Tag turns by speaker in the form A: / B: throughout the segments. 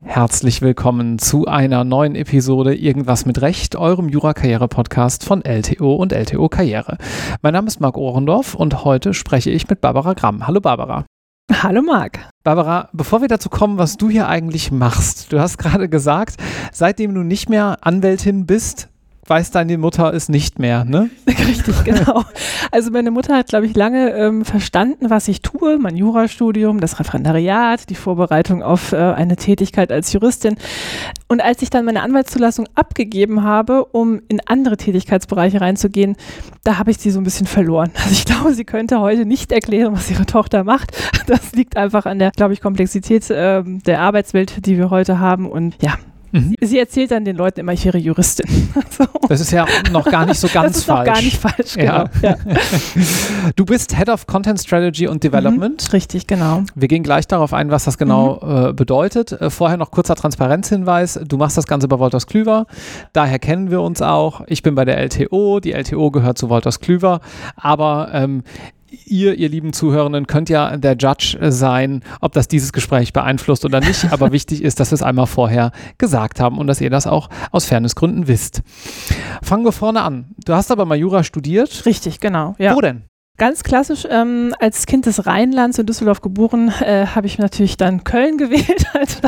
A: Herzlich willkommen zu einer neuen Episode Irgendwas mit Recht, eurem Jura-Karriere-Podcast von LTO und LTO Karriere. Mein Name ist Marc Ohrendorf und heute spreche ich mit Barbara Gramm. Hallo Barbara.
B: Hallo Marc.
A: Barbara, bevor wir dazu kommen, was du hier eigentlich machst, du hast gerade gesagt, seitdem du nicht mehr Anwältin bist, weiß deine Mutter es nicht mehr, ne?
B: Richtig, genau. Also meine Mutter hat, glaube ich, lange ähm, verstanden, was ich tue, mein Jurastudium, das Referendariat, die Vorbereitung auf äh, eine Tätigkeit als Juristin. Und als ich dann meine Anwaltszulassung abgegeben habe, um in andere Tätigkeitsbereiche reinzugehen, da habe ich sie so ein bisschen verloren. Also ich glaube, sie könnte heute nicht erklären, was ihre Tochter macht. Das liegt einfach an der, glaube ich, Komplexität äh, der Arbeitswelt, die wir heute haben. Und ja, Mhm. Sie erzählt dann den Leuten immer, ich wäre Juristin.
A: so. Das ist ja noch gar nicht so ganz
B: das ist
A: falsch.
B: Noch gar nicht falsch, genau.
A: Ja. Ja. Du bist Head of Content Strategy und Development.
B: Mhm, richtig, genau.
A: Wir gehen gleich darauf ein, was das genau mhm. äh, bedeutet. Äh, vorher noch kurzer Transparenzhinweis. Du machst das Ganze bei Wolters Klüver. Daher kennen wir uns auch. Ich bin bei der LTO. Die LTO gehört zu Wolters Klüver. Aber ähm, ihr, ihr lieben Zuhörenden, könnt ja der Judge sein, ob das dieses Gespräch beeinflusst oder nicht. Aber wichtig ist, dass wir es einmal vorher gesagt haben und dass ihr das auch aus Fairnessgründen wisst. Fangen wir vorne an. Du hast aber mal Jura studiert.
B: Richtig, genau. Ja.
A: Wo denn?
B: Ganz klassisch, ähm, als Kind des Rheinlands in Düsseldorf geboren, äh, habe ich natürlich dann Köln gewählt als,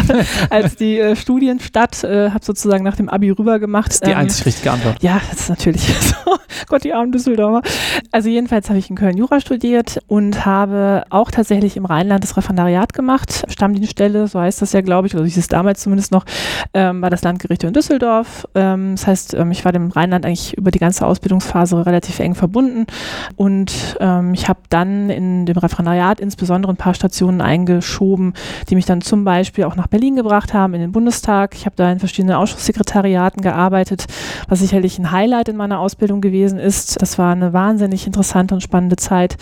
B: als die äh, Studienstadt. Äh, habe sozusagen nach dem Abi rüber gemacht. Das
A: ist die ähm, einzig richtige Antwort.
B: Ja, das ist natürlich so. Gott, die armen Düsseldorfer. Also jedenfalls habe ich in Köln Jura studiert und habe auch tatsächlich im Rheinland das Referendariat gemacht. Stammdienststelle, so heißt das ja, glaube ich, oder hieß es damals zumindest noch, ähm, war das Landgericht in Düsseldorf. Ähm, das heißt, ähm, ich war dem Rheinland eigentlich über die ganze Ausbildungsphase relativ eng verbunden und ähm, ich habe dann in dem Referendariat insbesondere ein paar Stationen eingeschoben, die mich dann zum Beispiel auch nach Berlin gebracht haben, in den Bundestag. Ich habe da in verschiedenen Ausschusssekretariaten gearbeitet, was sicherlich ein Highlight in meiner Ausbildung gewesen ist. Das war eine wahnsinnig interessante und spannende Zeit.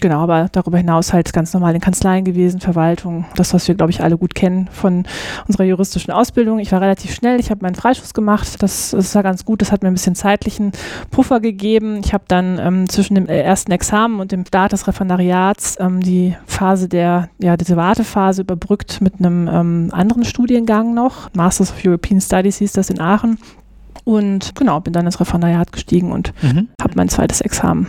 B: Genau, aber darüber hinaus halt ganz normal in Kanzleien gewesen, Verwaltung, das, was wir, glaube ich, alle gut kennen von unserer juristischen Ausbildung. Ich war relativ schnell, ich habe meinen Freischuss gemacht. Das, das war ganz gut, das hat mir ein bisschen zeitlichen Puffer gegeben. Ich habe dann ähm, zwischen dem ersten Examen Examen und dem Start des Referendariats ähm, die Phase der, ja, diese Wartephase überbrückt mit einem ähm, anderen Studiengang noch. Masters of European Studies hieß das in Aachen. Und genau, bin dann ins Referendariat gestiegen und mhm. habe mein zweites Examen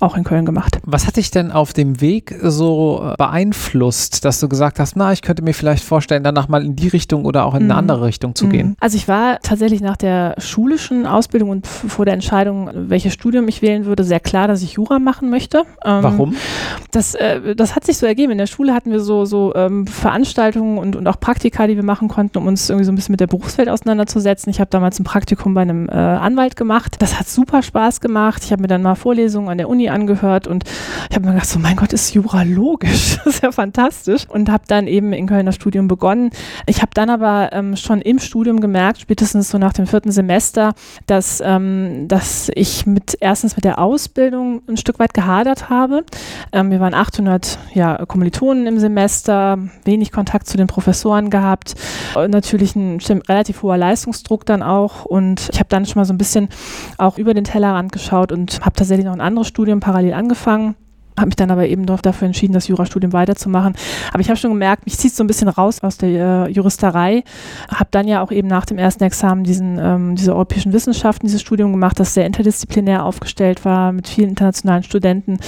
B: auch in Köln gemacht.
A: Was hat dich denn auf dem Weg so äh, beeinflusst, dass du gesagt hast, na, ich könnte mir vielleicht vorstellen, danach mal in die Richtung oder auch in eine mhm. andere Richtung zu mhm. gehen?
B: Also ich war tatsächlich nach der schulischen Ausbildung und vor der Entscheidung, welches Studium ich wählen würde, sehr klar, dass ich Jura machen möchte.
A: Ähm, Warum?
B: Das, äh, das hat sich so ergeben. In der Schule hatten wir so, so ähm, Veranstaltungen und, und auch Praktika, die wir machen konnten, um uns irgendwie so ein bisschen mit der Berufswelt auseinanderzusetzen. Ich habe damals ein Praktikum bei einem äh, Anwalt gemacht. Das hat super Spaß gemacht. Ich habe mir dann mal Vorlesungen an der Uni angehört und ich habe mir gedacht, so mein Gott, ist Jura logisch, das ist ja fantastisch und habe dann eben in Köln das Studium begonnen. Ich habe dann aber ähm, schon im Studium gemerkt, spätestens so nach dem vierten Semester, dass, ähm, dass ich mit erstens mit der Ausbildung ein Stück weit gehadert habe. Ähm, wir waren 800 ja, Kommilitonen im Semester, wenig Kontakt zu den Professoren gehabt, natürlich ein relativ hoher Leistungsdruck dann auch und ich habe dann schon mal so ein bisschen auch über den Tellerrand geschaut und habe tatsächlich noch ein anderes Studium parallel angefangen habe mich dann aber eben doch dafür entschieden, das Jurastudium weiterzumachen. Aber ich habe schon gemerkt, mich zieht so ein bisschen raus aus der äh, Juristerei. Habe dann ja auch eben nach dem ersten Examen diesen, ähm, diese europäischen Wissenschaften, dieses Studium gemacht, das sehr interdisziplinär aufgestellt war, mit vielen internationalen Studenten.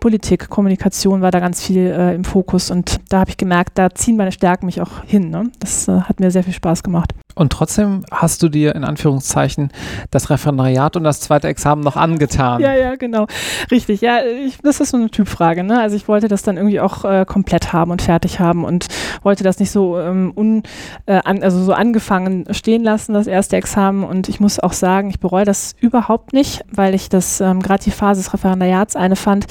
B: Politik, Kommunikation war da ganz viel äh, im Fokus. Und da habe ich gemerkt, da ziehen meine Stärken mich auch hin. Ne? Das äh, hat mir sehr viel Spaß gemacht.
A: Und trotzdem hast du dir in Anführungszeichen das Referendariat und das zweite Examen noch angetan.
B: Ja, ja, genau. Richtig. Ja, ich, das ist so Typfrage. Ne? Also ich wollte das dann irgendwie auch äh, komplett haben und fertig haben und wollte das nicht so ähm, un, äh, an, also so angefangen stehen lassen, das erste Examen. Und ich muss auch sagen, ich bereue das überhaupt nicht, weil ich das ähm, gerade die Phase des Referendariats eine fand,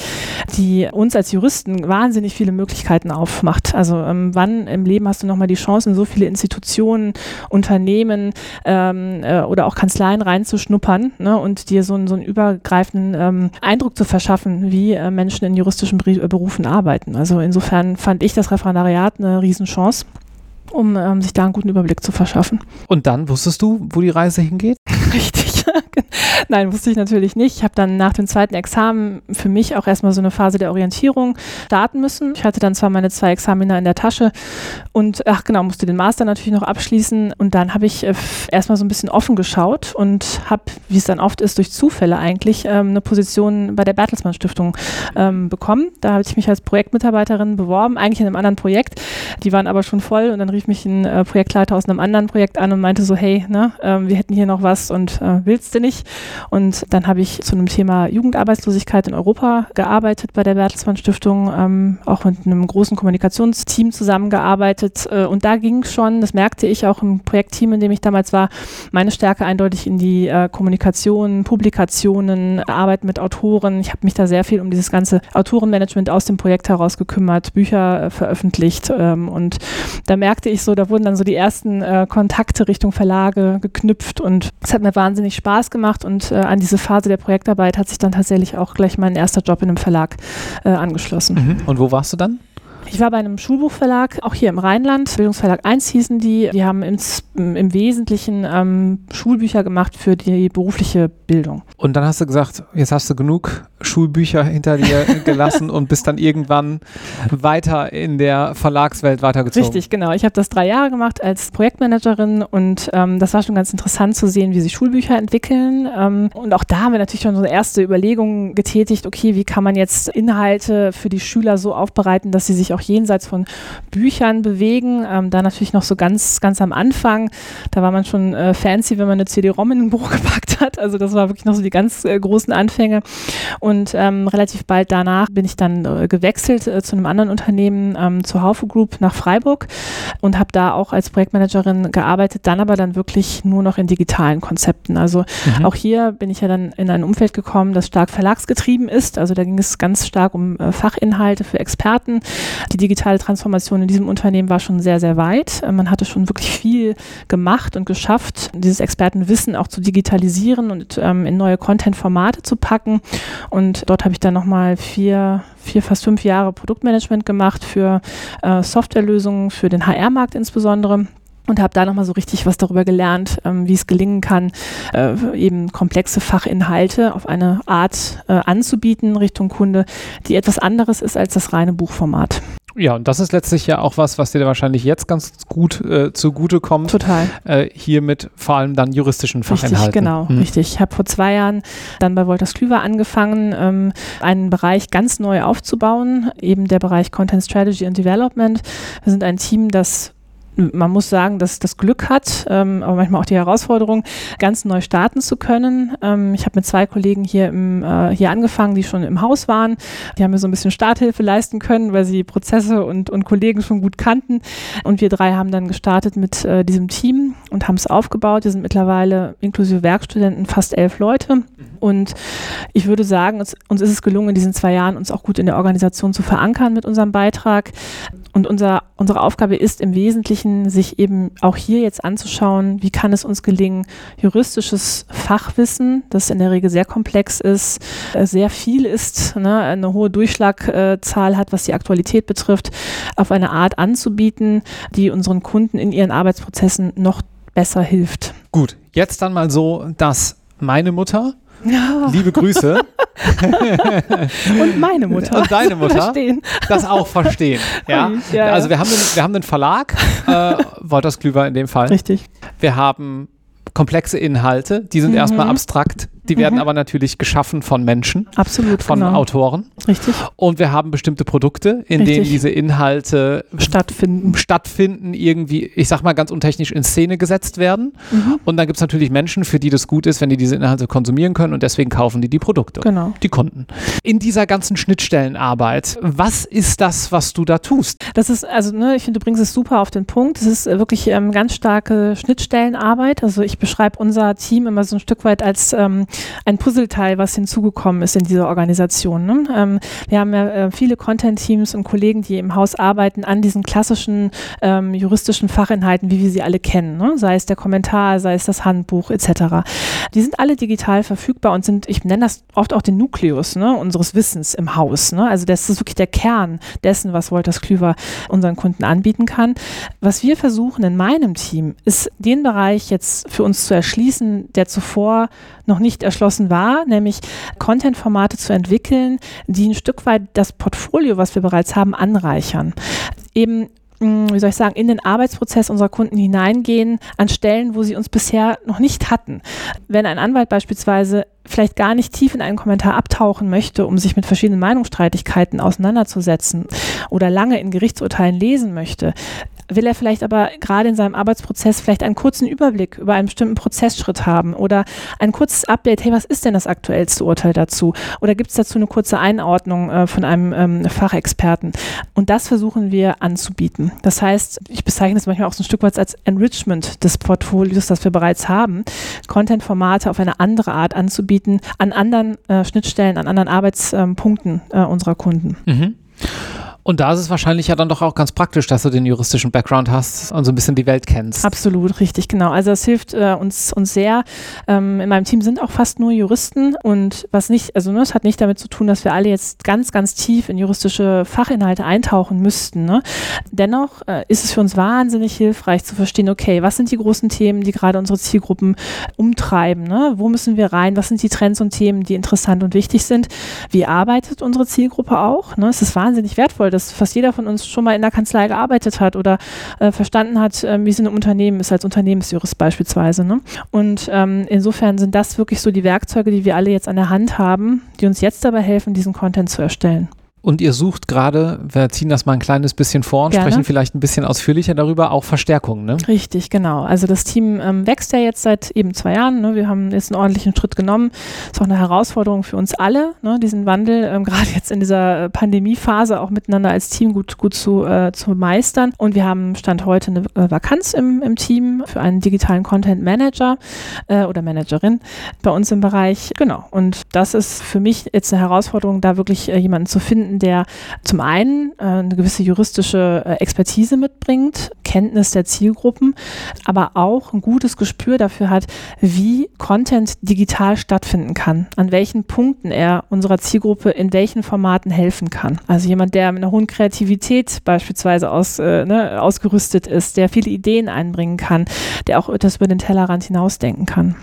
B: die uns als Juristen wahnsinnig viele Möglichkeiten aufmacht. Also ähm, wann im Leben hast du nochmal die Chance, in so viele Institutionen Unternehmen ähm, äh, oder auch Kanzleien reinzuschnuppern ne, und dir so, einen, so einen übergreifenden ähm, Eindruck zu verschaffen, wie äh, Menschen in juristischen Berufen arbeiten. Also insofern fand ich das Referendariat eine Riesenchance. Um ähm, sich da einen guten Überblick zu verschaffen.
A: Und dann wusstest du, wo die Reise hingeht?
B: Richtig. Nein, wusste ich natürlich nicht. Ich habe dann nach dem zweiten Examen für mich auch erstmal so eine Phase der Orientierung starten müssen. Ich hatte dann zwar meine zwei Examina in der Tasche und ach genau, musste den Master natürlich noch abschließen und dann habe ich äh, erstmal so ein bisschen offen geschaut und habe, wie es dann oft ist, durch Zufälle eigentlich ähm, eine Position bei der Bertelsmann Stiftung ähm, bekommen. Da habe ich mich als Projektmitarbeiterin beworben, eigentlich in einem anderen Projekt. Die waren aber schon voll und dann rief mich ein äh, Projektleiter aus einem anderen Projekt an und meinte so, hey, ne, äh, wir hätten hier noch was und äh, willst du nicht? Und dann habe ich zu einem Thema Jugendarbeitslosigkeit in Europa gearbeitet bei der Bertelsmann Stiftung, ähm, auch mit einem großen Kommunikationsteam zusammengearbeitet. Äh, und da ging schon, das merkte ich auch im Projektteam, in dem ich damals war, meine Stärke eindeutig in die äh, Kommunikation, Publikationen, Arbeit mit Autoren. Ich habe mich da sehr viel um dieses ganze Autorenmanagement aus dem Projekt heraus gekümmert, Bücher äh, veröffentlicht. Ähm, und da merkte ich so, da wurden dann so die ersten äh, Kontakte Richtung Verlage geknüpft und es hat mir wahnsinnig Spaß gemacht und äh, an diese Phase der Projektarbeit hat sich dann tatsächlich auch gleich mein erster Job in einem Verlag äh, angeschlossen.
A: Mhm. Und wo warst du dann?
B: Ich war bei einem Schulbuchverlag, auch hier im Rheinland, Bildungsverlag 1 hießen die. Die haben ins, im Wesentlichen ähm, Schulbücher gemacht für die berufliche Bildung.
A: Und dann hast du gesagt, jetzt hast du genug Schulbücher hinter dir gelassen und bist dann irgendwann weiter in der Verlagswelt weitergezogen.
B: Richtig, genau. Ich habe das drei Jahre gemacht als Projektmanagerin und ähm, das war schon ganz interessant zu sehen, wie sich Schulbücher entwickeln. Ähm, und auch da haben wir natürlich schon so erste Überlegungen getätigt, okay, wie kann man jetzt Inhalte für die Schüler so aufbereiten, dass sie sich auch jenseits von Büchern bewegen. Ähm, da natürlich noch so ganz, ganz am Anfang, da war man schon äh, fancy, wenn man eine CD-ROM in ein Buch gepackt hat. Also das war wirklich noch so die ganz äh, großen Anfänge. Und ähm, relativ bald danach bin ich dann äh, gewechselt äh, zu einem anderen Unternehmen, ähm, zur Haufe Group nach Freiburg und habe da auch als Projektmanagerin gearbeitet, dann aber dann wirklich nur noch in digitalen Konzepten. Also mhm. auch hier bin ich ja dann in ein Umfeld gekommen, das stark verlagsgetrieben ist. Also da ging es ganz stark um äh, Fachinhalte für Experten. Die digitale Transformation in diesem Unternehmen war schon sehr, sehr weit. Äh, man hatte schon wirklich viel gemacht und geschafft, dieses Expertenwissen auch zu digitalisieren und ähm, in neue Content-Formate zu packen. Und dort habe ich dann nochmal vier, vier, fast fünf Jahre Produktmanagement gemacht für äh, Softwarelösungen, für den HR-Markt insbesondere und habe da nochmal so richtig was darüber gelernt, ähm, wie es gelingen kann, äh, eben komplexe Fachinhalte auf eine Art äh, anzubieten Richtung Kunde, die etwas anderes ist als das reine Buchformat.
A: Ja, und das ist letztlich ja auch was, was dir wahrscheinlich jetzt ganz gut äh, zugute kommt.
B: Total.
A: Äh, hier mit vor allem dann juristischen Fachinhalten.
B: Richtig, genau, mhm. richtig. Ich habe vor zwei Jahren dann bei Wolters Klüver angefangen, ähm, einen Bereich ganz neu aufzubauen, eben der Bereich Content Strategy and Development. Wir sind ein Team, das man muss sagen, dass das Glück hat, ähm, aber manchmal auch die Herausforderung, ganz neu starten zu können. Ähm, ich habe mit zwei Kollegen hier, im, äh, hier angefangen, die schon im Haus waren. Die haben mir so ein bisschen Starthilfe leisten können, weil sie Prozesse und, und Kollegen schon gut kannten. Und wir drei haben dann gestartet mit äh, diesem Team und haben es aufgebaut. Wir sind mittlerweile inklusive Werkstudenten fast elf Leute. Mhm. Und ich würde sagen, uns, uns ist es gelungen, in diesen zwei Jahren uns auch gut in der Organisation zu verankern mit unserem Beitrag. Und unser, unsere Aufgabe ist im Wesentlichen, sich eben auch hier jetzt anzuschauen, wie kann es uns gelingen, juristisches Fachwissen, das in der Regel sehr komplex ist, äh, sehr viel ist, ne, eine hohe Durchschlagzahl hat, was die Aktualität betrifft, auf eine Art anzubieten, die unseren Kunden in ihren Arbeitsprozessen noch besser hilft.
A: Gut, jetzt dann mal so, dass meine Mutter ja. Liebe Grüße.
B: Und meine Mutter.
A: Und deine Mutter. Verstehen. Das auch verstehen. Ja. ja also wir haben, den, wir haben den Verlag, äh, Wolters Klüver in dem Fall.
B: Richtig.
A: Wir haben komplexe Inhalte, die sind mhm. erstmal abstrakt die werden mhm. aber natürlich geschaffen von Menschen.
B: Absolut.
A: Von genau. Autoren.
B: Richtig.
A: Und wir haben bestimmte Produkte, in Richtig. denen diese Inhalte
B: stattfinden.
A: stattfinden, irgendwie, ich sag mal ganz untechnisch, in Szene gesetzt werden. Mhm. Und dann gibt es natürlich Menschen, für die das gut ist, wenn die diese Inhalte konsumieren können und deswegen kaufen die die Produkte.
B: Genau.
A: Die Kunden. In dieser ganzen Schnittstellenarbeit, was ist das, was du da tust?
B: Das ist, also, ne, ich finde, du bringst es super auf den Punkt. Es ist wirklich ähm, ganz starke Schnittstellenarbeit. Also ich beschreibe unser Team immer so ein Stück weit als ähm, ein Puzzleteil, was hinzugekommen ist in dieser Organisation. Ne? Ähm, wir haben ja äh, viele Content-Teams und Kollegen, die im Haus arbeiten an diesen klassischen ähm, juristischen Fachinhalten, wie wir sie alle kennen. Ne? Sei es der Kommentar, sei es das Handbuch etc. Die sind alle digital verfügbar und sind, ich nenne das oft auch den Nukleus ne, unseres Wissens im Haus. Ne? Also das ist wirklich der Kern dessen, was Wolters Klüver unseren Kunden anbieten kann. Was wir versuchen in meinem Team, ist den Bereich jetzt für uns zu erschließen, der zuvor noch nicht erschlossen war, nämlich Content-Formate zu entwickeln, die ein Stück weit das Portfolio, was wir bereits haben, anreichern. Eben wie soll ich sagen, in den Arbeitsprozess unserer Kunden hineingehen an Stellen, wo sie uns bisher noch nicht hatten. Wenn ein Anwalt beispielsweise vielleicht gar nicht tief in einen Kommentar abtauchen möchte, um sich mit verschiedenen Meinungsstreitigkeiten auseinanderzusetzen oder lange in Gerichtsurteilen lesen möchte, will er vielleicht aber gerade in seinem Arbeitsprozess vielleicht einen kurzen Überblick über einen bestimmten Prozessschritt haben oder ein kurzes Update, hey, was ist denn das aktuellste Urteil dazu? Oder gibt es dazu eine kurze Einordnung äh, von einem ähm, Fachexperten? Und das versuchen wir anzubieten. Das heißt, ich bezeichne es manchmal auch so ein Stück weit als Enrichment des Portfolios, das wir bereits haben, Content-Formate auf eine andere Art anzubieten, an anderen äh, Schnittstellen, an anderen Arbeitspunkten äh, unserer Kunden. Mhm.
A: Und da ist es wahrscheinlich ja dann doch auch ganz praktisch, dass du den juristischen Background hast und so ein bisschen die Welt kennst.
B: Absolut, richtig, genau. Also es hilft äh, uns, uns sehr. Ähm, in meinem Team sind auch fast nur Juristen und was nicht, also ne, es hat nicht damit zu tun, dass wir alle jetzt ganz, ganz tief in juristische Fachinhalte eintauchen müssten. Ne? Dennoch äh, ist es für uns wahnsinnig hilfreich zu verstehen, okay, was sind die großen Themen, die gerade unsere Zielgruppen umtreiben? Ne? Wo müssen wir rein? Was sind die Trends und Themen, die interessant und wichtig sind? Wie arbeitet unsere Zielgruppe auch? Ne? Es ist wahnsinnig wertvoll, dass fast jeder von uns schon mal in der Kanzlei gearbeitet hat oder äh, verstanden hat, äh, wie es in einem Unternehmen ist, als Unternehmensjurist beispielsweise. Ne? Und ähm, insofern sind das wirklich so die Werkzeuge, die wir alle jetzt an der Hand haben, die uns jetzt dabei helfen, diesen Content zu erstellen.
A: Und ihr sucht gerade, wir ziehen das mal ein kleines bisschen vor und Gerne. sprechen vielleicht ein bisschen ausführlicher darüber, auch Verstärkung, ne?
B: Richtig, genau. Also das Team ähm, wächst ja jetzt seit eben zwei Jahren. Ne? Wir haben jetzt einen ordentlichen Schritt genommen. Ist auch eine Herausforderung für uns alle, ne? diesen Wandel ähm, gerade jetzt in dieser Pandemiephase auch miteinander als Team gut, gut zu, äh, zu meistern. Und wir haben Stand heute eine äh, Vakanz im, im Team für einen digitalen Content Manager äh, oder Managerin bei uns im Bereich. Genau. Und das ist für mich jetzt eine Herausforderung, da wirklich äh, jemanden zu finden, jemanden, der zum einen äh, eine gewisse juristische äh, Expertise mitbringt, Kenntnis der Zielgruppen, aber auch ein gutes Gespür dafür hat, wie Content digital stattfinden kann, an welchen Punkten er unserer Zielgruppe in welchen Formaten helfen kann. Also jemand, der mit einer hohen Kreativität beispielsweise aus, äh, ne, ausgerüstet ist, der viele Ideen einbringen kann, der auch etwas über den Tellerrand hinausdenken kann.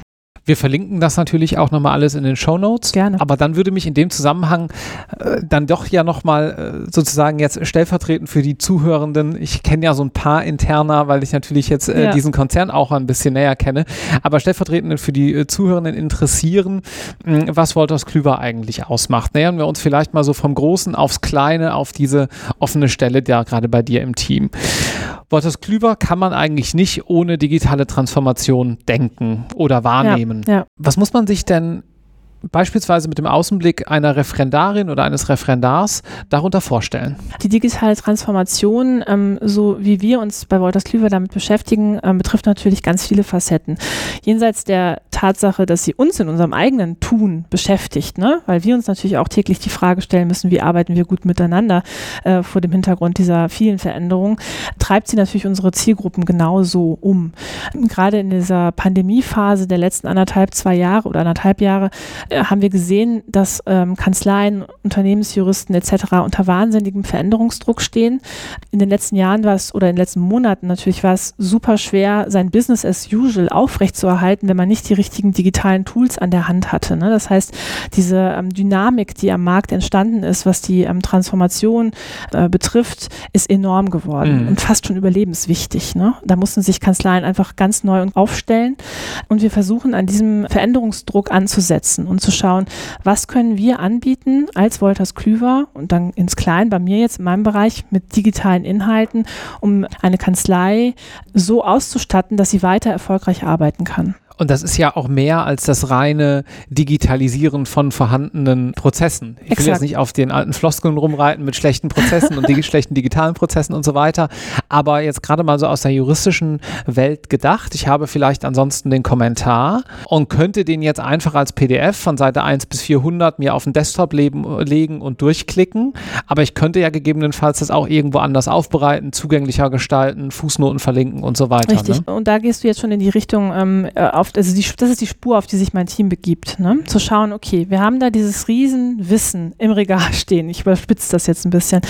A: Wir verlinken das natürlich auch nochmal alles in den Show Notes.
B: Gerne.
A: Aber dann würde mich in dem Zusammenhang äh, dann doch ja nochmal äh, sozusagen jetzt stellvertretend für die Zuhörenden, ich kenne ja so ein paar interner, weil ich natürlich jetzt äh, ja. diesen Konzern auch ein bisschen näher kenne, aber stellvertretend für die äh, Zuhörenden interessieren, mh, hm, was Wolters Klüver eigentlich ausmacht. Nähern wir uns vielleicht mal so vom Großen aufs Kleine, auf diese offene Stelle, da gerade bei dir im Team. Wolters Klüver kann man eigentlich nicht ohne digitale Transformation denken oder wahrnehmen. Ja, ja. Was muss man sich denn beispielsweise mit dem Außenblick einer Referendarin oder eines Referendars darunter vorstellen?
B: Die digitale Transformation, ähm, so wie wir uns bei Wolters Klüver damit beschäftigen, ähm, betrifft natürlich ganz viele Facetten. Jenseits der Tatsache, dass sie uns in unserem eigenen Tun beschäftigt, ne? weil wir uns natürlich auch täglich die Frage stellen müssen, wie arbeiten wir gut miteinander äh, vor dem Hintergrund dieser vielen Veränderungen, treibt sie natürlich unsere Zielgruppen genauso um. Gerade in dieser Pandemiephase der letzten anderthalb, zwei Jahre oder anderthalb Jahre äh, haben wir gesehen, dass ähm, Kanzleien, Unternehmensjuristen etc. unter wahnsinnigem Veränderungsdruck stehen. In den letzten Jahren war es oder in den letzten Monaten natürlich war es super schwer, sein Business as usual aufrechtzuerhalten, wenn man nicht die digitalen Tools an der Hand hatte. Ne? Das heißt, diese ähm, Dynamik, die am Markt entstanden ist, was die ähm, Transformation äh, betrifft, ist enorm geworden mhm. und fast schon überlebenswichtig. Ne? Da mussten sich Kanzleien einfach ganz neu aufstellen und wir versuchen an diesem Veränderungsdruck anzusetzen und zu schauen, was können wir anbieten als Wolters Klüver und dann ins Klein bei mir jetzt in meinem Bereich mit digitalen Inhalten, um eine Kanzlei so auszustatten, dass sie weiter erfolgreich arbeiten kann.
A: Und das ist ja auch mehr als das reine Digitalisieren von vorhandenen Prozessen. Ich will
B: Exakt.
A: jetzt nicht auf den alten Floskeln rumreiten mit schlechten Prozessen und die schlechten digitalen Prozessen und so weiter. Aber jetzt gerade mal so aus der juristischen Welt gedacht. Ich habe vielleicht ansonsten den Kommentar und könnte den jetzt einfach als PDF von Seite 1 bis 400 mir auf den Desktop leben, legen und durchklicken. Aber ich könnte ja gegebenenfalls das auch irgendwo anders aufbereiten, zugänglicher gestalten, Fußnoten verlinken und so weiter.
B: Richtig.
A: Ne?
B: Und da gehst du jetzt schon in die Richtung, ähm, äh, auf, also die, das ist die Spur, auf die sich mein Team begibt. Ne? Zu schauen, okay, wir haben da dieses Riesenwissen im Regal stehen. Ich überspitze das jetzt ein bisschen.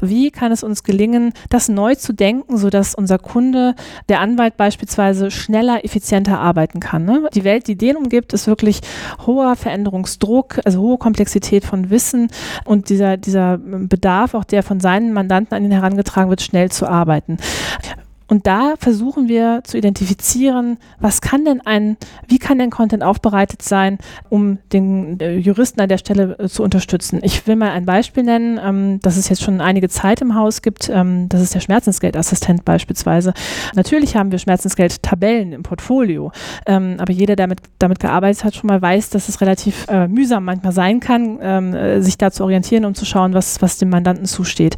B: Wie kann es uns gelingen, das neu zu denken, sodass unser Kunde, der Anwalt beispielsweise, schneller, effizienter arbeiten kann? Ne? Die Welt, die den umgibt, ist wirklich hoher Veränderungsdruck, also hohe Komplexität von Wissen und dieser, dieser Bedarf, auch der von seinen Mandanten an ihn herangetragen wird, schnell zu arbeiten. Und da versuchen wir zu identifizieren, was kann denn ein, wie kann denn Content aufbereitet sein, um den äh, Juristen an der Stelle äh, zu unterstützen. Ich will mal ein Beispiel nennen, ähm, das es jetzt schon einige Zeit im Haus gibt. Ähm, das ist der Schmerzensgeldassistent beispielsweise. Natürlich haben wir Schmerzensgeldtabellen im Portfolio, ähm, aber jeder, der mit, damit gearbeitet hat, schon mal weiß, dass es relativ äh, mühsam manchmal sein kann, ähm, äh, sich da zu orientieren, um zu schauen, was, was dem Mandanten zusteht.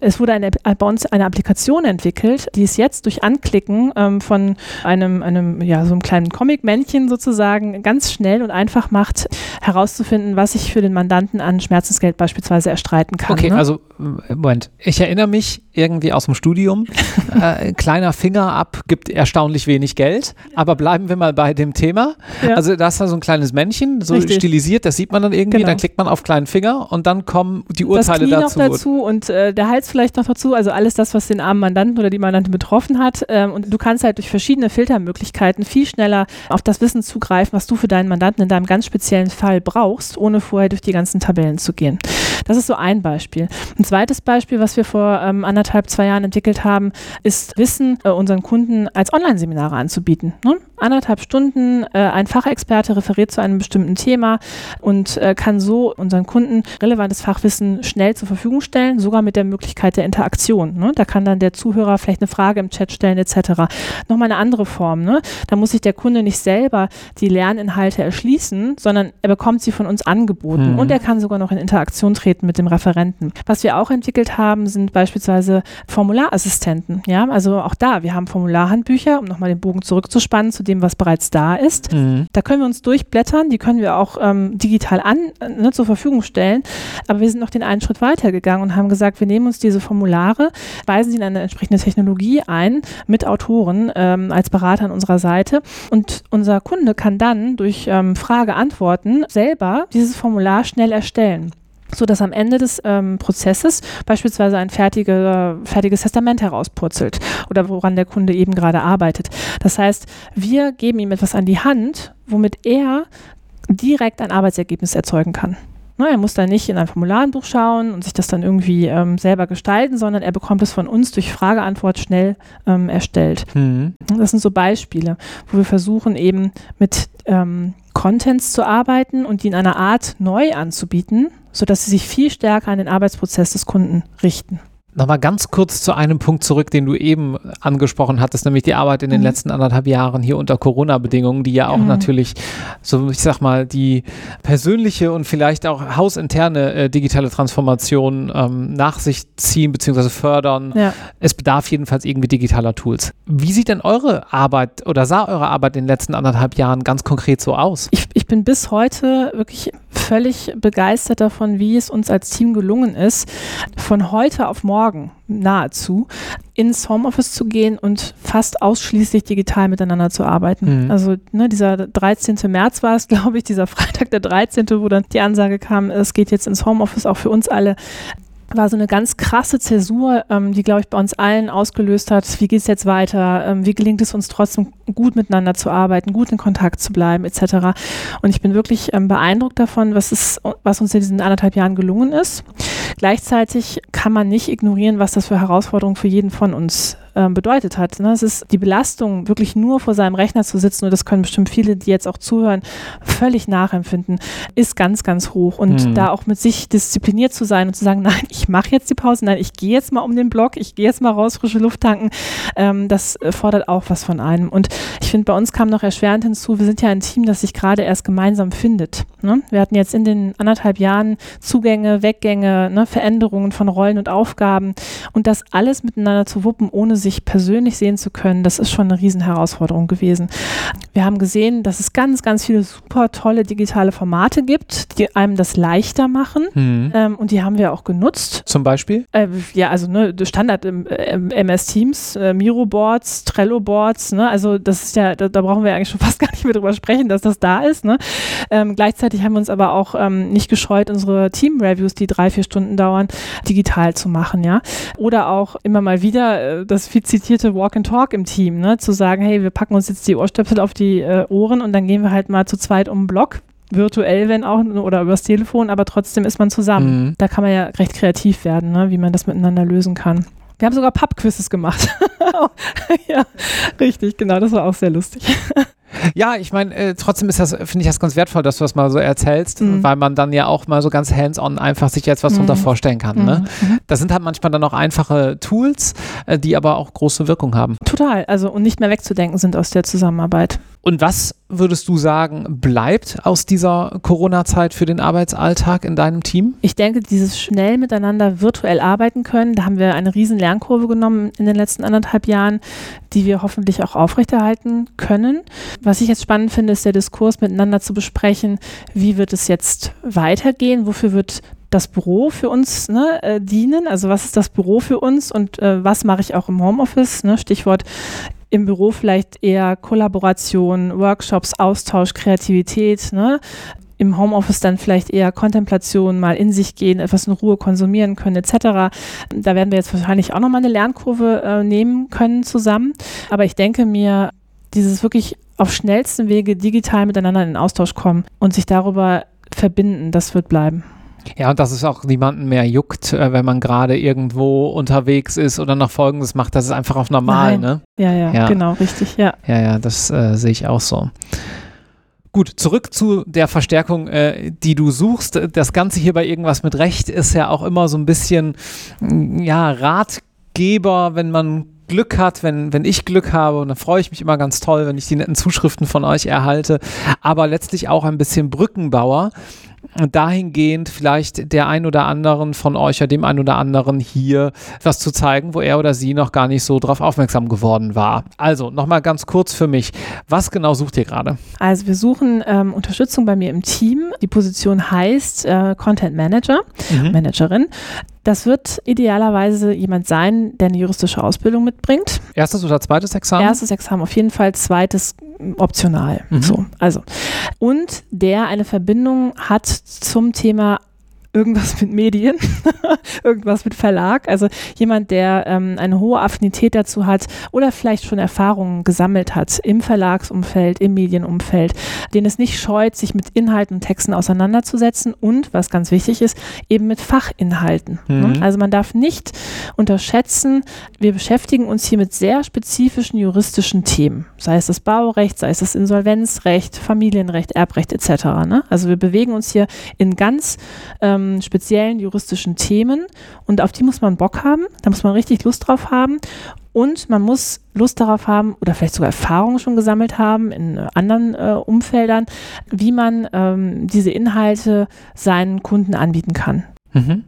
B: Es wurde eine, bei uns eine Applikation entwickelt, die es jetzt durch Anklicken ähm, von einem, einem, ja, so einem kleinen Comic-Männchen sozusagen ganz schnell und einfach macht, herauszufinden, was ich für den Mandanten an Schmerzensgeld beispielsweise erstreiten kann.
A: Okay,
B: ne?
A: also Moment. Ich erinnere mich irgendwie aus dem Studium. äh, kleiner Finger ab gibt erstaunlich wenig Geld. Aber bleiben wir mal bei dem Thema.
B: Ja.
A: Also da ist da so ein kleines Männchen, so
B: Richtig.
A: stilisiert, das sieht man dann irgendwie.
B: Genau.
A: Dann klickt man auf kleinen Finger und dann kommen die
B: das
A: Urteile
B: Knie
A: dazu.
B: noch dazu und äh, der Hals vielleicht noch dazu, also alles das, was den armen Mandanten oder die Mandantin betroffen hat. Ähm, und du kannst halt durch verschiedene Filtermöglichkeiten viel schneller auf das Wissen zugreifen, was du für deinen Mandanten in deinem ganz speziellen Fall brauchst, ohne vorher durch die ganzen Tabellen zu gehen. Das ist so ein Beispiel. Ein zweites Beispiel, was wir vor ähm, anderthalb, zwei Jahren entwickelt haben, ist Wissen äh, unseren Kunden als Online-Seminare anzubieten. Ne? Anderthalb Stunden, äh, ein Fachexperte referiert zu einem bestimmten Thema und äh, kann so unseren Kunden relevantes Fachwissen schnell zur Verfügung stellen, sogar mit der Möglichkeit der Interaktion. Ne? Da kann dann der Zuhörer vielleicht eine Frage im Chat stellen etc. Nochmal eine andere Form. Ne? Da muss sich der Kunde nicht selber die Lerninhalte erschließen, sondern er bekommt sie von uns angeboten
A: Mhm.
B: und er kann sogar noch in Interaktion treten mit dem Referenten. Was wir auch entwickelt haben, sind beispielsweise Formularassistenten. Ja, also auch da, wir haben Formularhandbücher, um nochmal den Bogen zurückzuspannen zu dem, was bereits da ist.
A: Mhm.
B: Da können wir uns durchblättern, die können wir auch ähm, digital an, ne, zur Verfügung stellen. Aber wir sind noch den einen Schritt weiter gegangen und haben gesagt, wir nehmen uns diese Formulare, weisen sie in eine entsprechende Technologie ein mit Autoren ähm, als Berater an unserer Seite. Und unser Kunde kann dann durch ähm, Frage-Antworten selber dieses Formular schnell erstellen so dass am Ende des ähm, Prozesses beispielsweise ein fertige, fertiges Testament herauspurzelt oder woran der Kunde eben gerade arbeitet. Das heißt, wir geben ihm etwas an die Hand, womit er direkt ein Arbeitsergebnis erzeugen kann. Ne, er muss da nicht in ein Formularbuch schauen und sich das dann irgendwie ähm, selber gestalten, sondern er bekommt es von uns durch Frage-Antwort schnell ähm, erstellt.
A: Mhm.
B: Das sind so Beispiele, wo wir versuchen eben mit ähm, Contents zu arbeiten und die in einer Art neu anzubieten, sodass sie sich viel stärker an den Arbeitsprozess des Kunden richten.
A: Nochmal ganz kurz zu einem Punkt zurück, den du eben angesprochen hattest, nämlich die Arbeit in den
B: Mhm.
A: letzten anderthalb Jahren hier unter Corona-Bedingungen, die ja auch
B: Mhm.
A: natürlich, so ich sag mal, die persönliche und vielleicht auch hausinterne äh, digitale Transformation ähm, nach sich ziehen bzw. fördern.
B: Ja.
A: Es bedarf jedenfalls irgendwie digitaler Tools. Wie sieht denn eure Arbeit oder sah eure Arbeit in den letzten anderthalb Jahren ganz konkret so aus?
B: Ich, ich bin bis heute wirklich völlig begeistert davon, wie es uns als Team gelungen ist, von heute auf morgen nahezu ins Homeoffice zu gehen und fast ausschließlich digital miteinander zu arbeiten.
A: Mhm.
B: Also ne, dieser 13. März war es, glaube ich, dieser Freitag der 13., wo dann die Ansage kam, es geht jetzt ins Homeoffice, auch für uns alle war so eine ganz krasse Zäsur, ähm, die, glaube ich, bei uns allen ausgelöst hat, wie geht es jetzt weiter, ähm, wie gelingt es uns trotzdem gut miteinander zu arbeiten, gut in Kontakt zu bleiben, etc. Und ich bin wirklich ähm, beeindruckt davon, was, es, was uns in diesen anderthalb Jahren gelungen ist. Gleichzeitig kann man nicht ignorieren, was das für Herausforderungen für jeden von uns äh, bedeutet hat. Ne? Es ist die Belastung, wirklich nur vor seinem Rechner zu sitzen, und das können bestimmt viele, die jetzt auch zuhören, völlig nachempfinden, ist ganz, ganz hoch. Und mhm. da auch mit sich diszipliniert zu sein und zu sagen, nein, ich mache jetzt die Pause, nein, ich gehe jetzt mal um den Block, ich gehe jetzt mal raus, frische Luft tanken, ähm, das äh, fordert auch was von einem. Und ich finde, bei uns kam noch erschwerend hinzu, wir sind ja ein Team, das sich gerade erst gemeinsam findet. Ne? Wir hatten jetzt in den anderthalb Jahren Zugänge, Weggänge, ne, Veränderungen von Rollen und Aufgaben und das alles miteinander zu wuppen, ohne sich persönlich sehen zu können, das ist schon eine Riesenherausforderung gewesen. Wir haben gesehen, dass es ganz, ganz viele super tolle digitale Formate gibt, die einem das leichter machen mhm. ähm, und die haben wir auch genutzt.
A: Zum Beispiel?
B: Äh, ja, also ne, Standard MS Teams, äh, Miro Boards, Trello Boards, ne, also das ist ja, da, da, brauchen wir eigentlich schon fast gar nicht mehr drüber sprechen, dass das da ist. Ne? Ähm, gleichzeitig haben wir uns aber auch ähm, nicht gescheut, unsere Team-Reviews, die drei, vier Stunden dauern, digital zu machen, ja. Oder auch immer mal wieder äh, das viel zitierte Walk and Talk im Team, ne? zu sagen, hey, wir packen uns jetzt die Ohrstöpsel auf die äh, Ohren und dann gehen wir halt mal zu zweit um den Block, virtuell, wenn auch, oder übers Telefon, aber trotzdem ist man zusammen. Mhm. Da kann man ja recht kreativ werden, ne? wie man das miteinander lösen kann. Wir haben sogar Pub-Quizzes gemacht. ja, richtig, genau, das war auch sehr lustig.
A: Ja, ich meine, äh, trotzdem ist das, finde ich das ganz wertvoll, dass du das mal so erzählst, mhm. weil man dann ja auch mal so ganz hands-on einfach sich jetzt was mhm. darunter vorstellen kann. Ne? Mhm. Ne? Das sind halt manchmal dann auch einfache Tools, äh, die aber auch große Wirkung haben.
B: Total, also und nicht mehr wegzudenken sind aus der Zusammenarbeit.
A: Und was würdest du sagen, bleibt aus dieser Corona-Zeit für den Arbeitsalltag in deinem Team?
B: Ich denke, dieses schnell miteinander virtuell arbeiten können, da haben wir eine riesen Lernkurve genommen in den letzten anderthalb Jahren, die wir hoffentlich auch aufrechterhalten können. Was ich jetzt spannend finde, ist der Diskurs miteinander zu besprechen, wie wird es jetzt weitergehen, wofür wird das Büro für uns ne, äh, dienen? Also was ist das Büro für uns und äh, was mache ich auch im Homeoffice? Ne? Stichwort im Büro vielleicht eher Kollaboration, Workshops, Austausch, Kreativität, ne? im Homeoffice dann vielleicht eher Kontemplation, mal in sich gehen, etwas in Ruhe konsumieren können etc. Da werden wir jetzt wahrscheinlich auch nochmal eine Lernkurve äh, nehmen können zusammen. Aber ich denke mir, dieses wirklich auf schnellstem Wege digital miteinander in Austausch kommen und sich darüber verbinden, das wird bleiben.
A: Ja, und dass es auch niemanden mehr juckt, äh, wenn man gerade irgendwo unterwegs ist oder noch Folgendes macht. Das ist einfach auf normal, Nein. ne?
B: Ja, ja, ja, genau, richtig, ja.
A: Ja, ja, das äh, sehe ich auch so. Gut, zurück zu der Verstärkung, äh, die du suchst. Das Ganze hier bei irgendwas mit Recht ist ja auch immer so ein bisschen, mm, ja, Ratgeber, wenn man Glück hat, wenn, wenn ich Glück habe und dann freue ich mich immer ganz toll, wenn ich die netten Zuschriften von euch erhalte, aber letztlich auch ein bisschen Brückenbauer dahingehend vielleicht der ein oder anderen von euch oder dem ein oder anderen hier was zu zeigen, wo er oder sie noch gar nicht so drauf aufmerksam geworden war. Also nochmal ganz kurz für mich, was genau sucht ihr gerade?
B: Also wir suchen ähm, Unterstützung bei mir im Team. Die Position heißt äh, Content Manager, mhm. Managerin. Das wird idealerweise jemand sein, der eine juristische Ausbildung mitbringt.
A: Erstes oder zweites Examen?
B: Erstes Examen auf jeden Fall, zweites optional. Mhm. So, also. Und der eine Verbindung hat zum Thema irgendwas mit Medien, irgendwas mit Verlag. Also jemand, der ähm, eine hohe Affinität dazu hat oder vielleicht schon Erfahrungen gesammelt hat im Verlagsumfeld, im Medienumfeld, den es nicht scheut, sich mit Inhalten und Texten auseinanderzusetzen und, was ganz wichtig ist, eben mit Fachinhalten. Ne? Mhm. Also man darf nicht unterschätzen, wir beschäftigen uns hier mit sehr spezifischen juristischen Themen, sei es das Baurecht, sei es das Insolvenzrecht, Familienrecht, Erbrecht etc. Ne? Also wir bewegen uns hier in ganz ähm, ähm, speziellen juristischen Themen und auf die muss man Bock haben, da muss man richtig Lust drauf haben und man muss Lust darauf haben oder vielleicht sogar Erfahrungen schon gesammelt haben in äh, anderen äh, Umfeldern, wie man ähm, diese Inhalte seinen Kunden anbieten kann.
A: Mhm.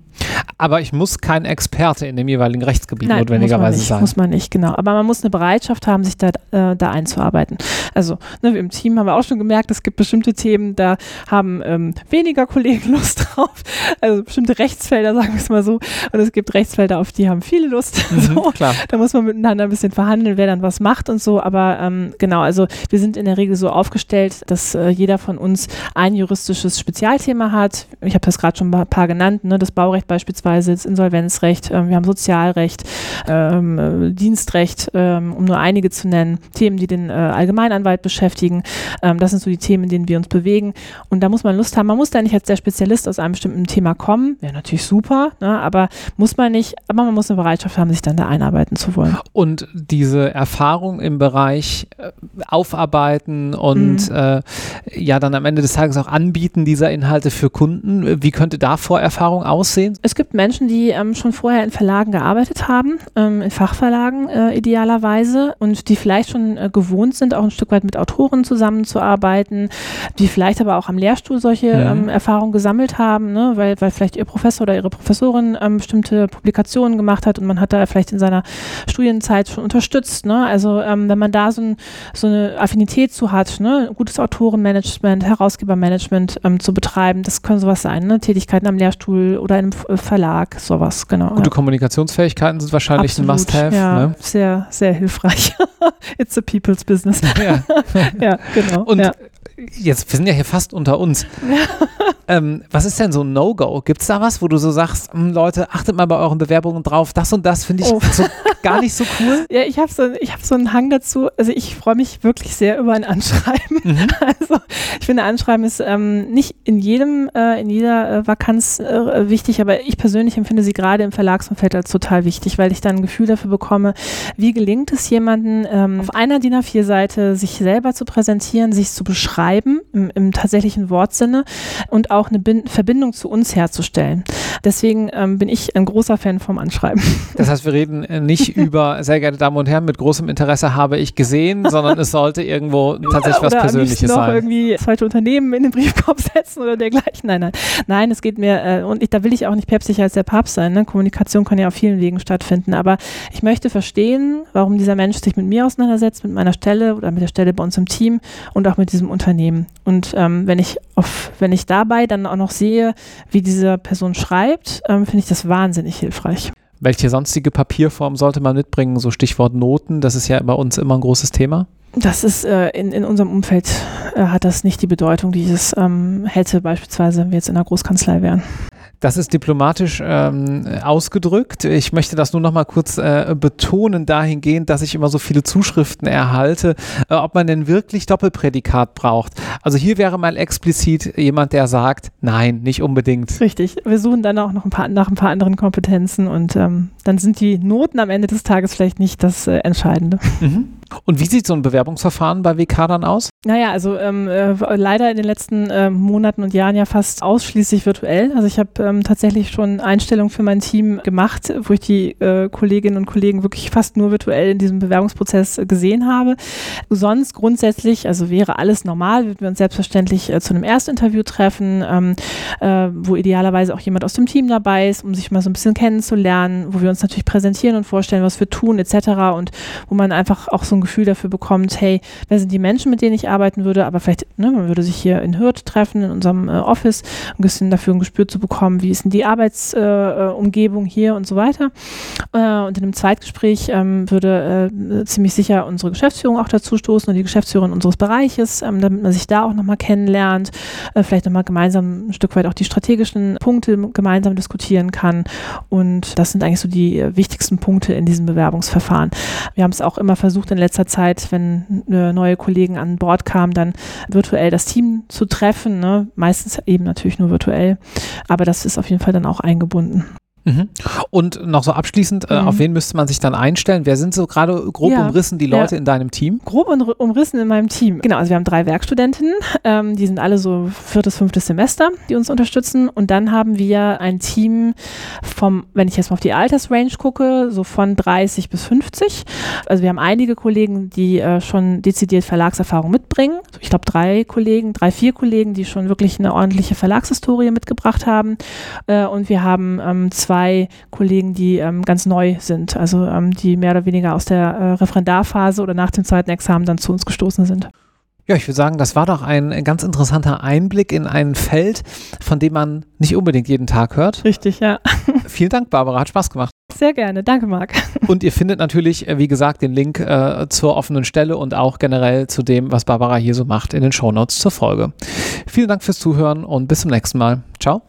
A: Aber ich muss kein Experte in dem jeweiligen Rechtsgebiet Nein, notwendigerweise
B: muss
A: sein.
B: Muss man nicht, genau. Aber man muss eine Bereitschaft haben, sich da, äh, da einzuarbeiten. Also ne, im Team haben wir auch schon gemerkt, es gibt bestimmte Themen, da haben ähm, weniger Kollegen Lust drauf. Also bestimmte Rechtsfelder, sagen wir es mal so. Und es gibt Rechtsfelder, auf die haben viele Lust. Mhm, so. Klar. Da muss man miteinander ein bisschen verhandeln, wer dann was macht und so. Aber ähm, genau, also wir sind in der Regel so aufgestellt, dass äh, jeder von uns ein juristisches Spezialthema hat. Ich habe das gerade schon ein paar genannt, ne? das Baurecht beispielsweise beispielsweise das Insolvenzrecht, ähm, wir haben Sozialrecht, ähm, äh, Dienstrecht, ähm, um nur einige zu nennen, Themen, die den äh, Allgemeinanwalt beschäftigen. Ähm, das sind so die Themen, in denen wir uns bewegen. Und da muss man Lust haben. Man muss da nicht als der Spezialist aus einem bestimmten Thema kommen. Wäre natürlich super, ne? aber muss man nicht. Aber man muss eine Bereitschaft haben, sich dann da einarbeiten zu wollen.
A: Und diese Erfahrung im Bereich äh, Aufarbeiten und mhm. äh, ja dann am Ende des Tages auch Anbieten dieser Inhalte für Kunden, wie könnte da Vorerfahrung aussehen?
B: Es gibt Menschen, die ähm, schon vorher in Verlagen gearbeitet haben, ähm, in Fachverlagen äh, idealerweise und die vielleicht schon äh, gewohnt sind, auch ein Stück weit mit Autoren zusammenzuarbeiten, die vielleicht aber auch am Lehrstuhl solche ja. ähm, Erfahrungen gesammelt haben, ne? weil, weil vielleicht ihr Professor oder ihre Professorin ähm, bestimmte Publikationen gemacht hat und man hat da vielleicht in seiner Studienzeit schon unterstützt. Ne? Also ähm, wenn man da so, ein, so, eine Affinität zu hat, ne? gutes Autorenmanagement, Herausgebermanagement ähm, zu betreiben, das können sowas sein, ne? Tätigkeiten am Lehrstuhl oder in einem Verlag, sowas, genau.
A: Gute ja. Kommunikationsfähigkeiten sind wahrscheinlich Absolut, ein Must-Have.
B: Ja, ne? sehr, sehr hilfreich. It's a people's business. Ja,
A: ja genau. Und jetzt, wir sind ja hier fast unter uns. ähm, was ist denn so ein No-Go? Gibt es da was, wo du so sagst, hm, Leute, achtet mal bei euren Bewerbungen drauf, das und das finde ich oh. so gar nicht so cool?
B: Ja, ich habe so, hab so einen Hang dazu. Also ich freue mich wirklich sehr über ein Anschreiben. Mhm. Also ich finde, Anschreiben ist ähm, nicht in jedem, äh, in jeder äh, Vakanz äh, wichtig, aber ich persönlich empfinde sie gerade im Verlagsumfeld als total wichtig, weil ich dann ein Gefühl dafür bekomme, wie gelingt es jemandem, ähm, auf einer DIN A4-Seite sich selber zu präsentieren, sich zu beschreiben, schreiben im, im tatsächlichen Wortsinne und auch eine Bin Verbindung zu uns herzustellen. Deswegen ähm, bin ich ein großer Fan vom Anschreiben.
A: Das heißt, wir reden äh, nicht über, sehr geehrte Damen und Herren, mit großem Interesse habe ich gesehen, sondern es sollte irgendwo tatsächlich was Persönliches
B: noch
A: sein.
B: irgendwie zweite Unternehmen in den Briefkorb setzen oder dergleichen. Nein, nein. Nein, es geht mir, äh, und ich, da will ich auch nicht päpstlicher als der Papst sein. Ne? Kommunikation kann ja auf vielen Wegen stattfinden. Aber ich möchte verstehen, warum dieser Mensch sich mit mir auseinandersetzt, mit meiner Stelle oder mit der Stelle bei uns im Team und auch mit diesem Unternehmen nehmen. Und ähm, wenn ich auf, wenn ich dabei dann auch noch sehe, wie diese Person schreibt, ähm, finde ich das wahnsinnig hilfreich.
A: Welche sonstige Papierform sollte man mitbringen? So Stichwort Noten, das ist ja bei uns immer ein großes Thema.
B: Das ist äh, in, in unserem Umfeld äh, hat das nicht die Bedeutung, die es ähm, hätte, beispielsweise, wenn wir jetzt in einer Großkanzlei wären.
A: Das ist diplomatisch ähm, ausgedrückt. Ich möchte das nur noch mal kurz äh, betonen, dahingehend, dass ich immer so viele Zuschriften erhalte, äh, ob man denn wirklich Doppelprädikat braucht. Also hier wäre mal explizit jemand, der sagt, nein, nicht unbedingt.
B: Richtig. Wir suchen dann auch noch ein paar, nach ein paar anderen Kompetenzen und ähm, dann sind die Noten am Ende des Tages vielleicht nicht das äh, Entscheidende. Mhm.
A: Und wie sieht so ein Bewerbungsverfahren bei WK dann aus?
B: Naja, also ähm, äh, leider in den letzten äh, Monaten und Jahren ja fast ausschließlich virtuell. Also ich habe ähm, tatsächlich schon Einstellungen für mein Team gemacht, wo ich die äh, Kolleginnen und Kollegen wirklich fast nur virtuell in diesem Bewerbungsprozess äh, gesehen habe. Sonst grundsätzlich, also wäre alles normal, würden wir uns selbstverständlich äh, zu einem Erstinterview treffen, ähm, äh, wo idealerweise auch jemand aus dem Team dabei ist, um sich mal so ein bisschen kennenzulernen, wo wir uns natürlich präsentieren und vorstellen, was wir tun etc. und wo man einfach auch so ein Gefühl dafür bekommt, hey, wer sind die Menschen, mit denen ich arbeiten würde, aber vielleicht, ne, man würde sich hier in Hürth treffen, in unserem äh, Office, ein bisschen dafür ein Gespür zu bekommen, wie ist denn die Arbeitsumgebung äh, hier und so weiter. Äh, und in einem Zweitgespräch ähm, würde äh, ziemlich sicher unsere Geschäftsführung auch dazu stoßen und die Geschäftsführerin unseres Bereiches, ähm, damit man sich da auch nochmal kennenlernt, äh, vielleicht nochmal gemeinsam ein Stück weit auch die strategischen Punkte gemeinsam diskutieren kann. Und das sind eigentlich so die äh, wichtigsten Punkte in diesem Bewerbungsverfahren. Wir haben es auch immer versucht, in letzter Zeit, wenn neue Kollegen an Bord kamen, dann virtuell das Team zu treffen. Ne? Meistens eben natürlich nur virtuell. Aber das ist auf jeden Fall dann auch eingebunden.
A: Mhm. Und noch so abschließend, äh, auf wen müsste man sich dann einstellen? Wer sind so gerade grob ja, umrissen die Leute ja. in deinem Team?
B: Grob umrissen in meinem Team. Genau, also wir haben drei Werkstudentinnen, ähm, die sind alle so viertes, fünftes Semester, die uns unterstützen. Und dann haben wir ein Team vom, wenn ich jetzt mal auf die Altersrange gucke, so von 30 bis 50. Also wir haben einige Kollegen, die äh, schon dezidiert Verlagserfahrung mitbringen. Ich glaube drei Kollegen, drei, vier Kollegen, die schon wirklich eine ordentliche Verlagshistorie mitgebracht haben. Äh, und wir haben ähm, zwei zwei Kollegen, die ähm, ganz neu sind, also ähm, die mehr oder weniger aus der äh, Referendarphase oder nach dem zweiten Examen dann zu uns gestoßen sind.
A: Ja, ich würde sagen, das war doch ein ganz interessanter Einblick in ein Feld, von dem man nicht unbedingt jeden Tag hört.
B: Richtig, ja.
A: Vielen Dank, Barbara, hat Spaß gemacht.
B: Sehr gerne, danke Marc.
A: Und ihr findet natürlich, äh, wie gesagt, den Link äh, zur offenen Stelle und auch generell zu dem, was Barbara hier so macht, in den Shownotes zur Folge. Vielen Dank fürs Zuhören und bis zum nächsten Mal. Ciao.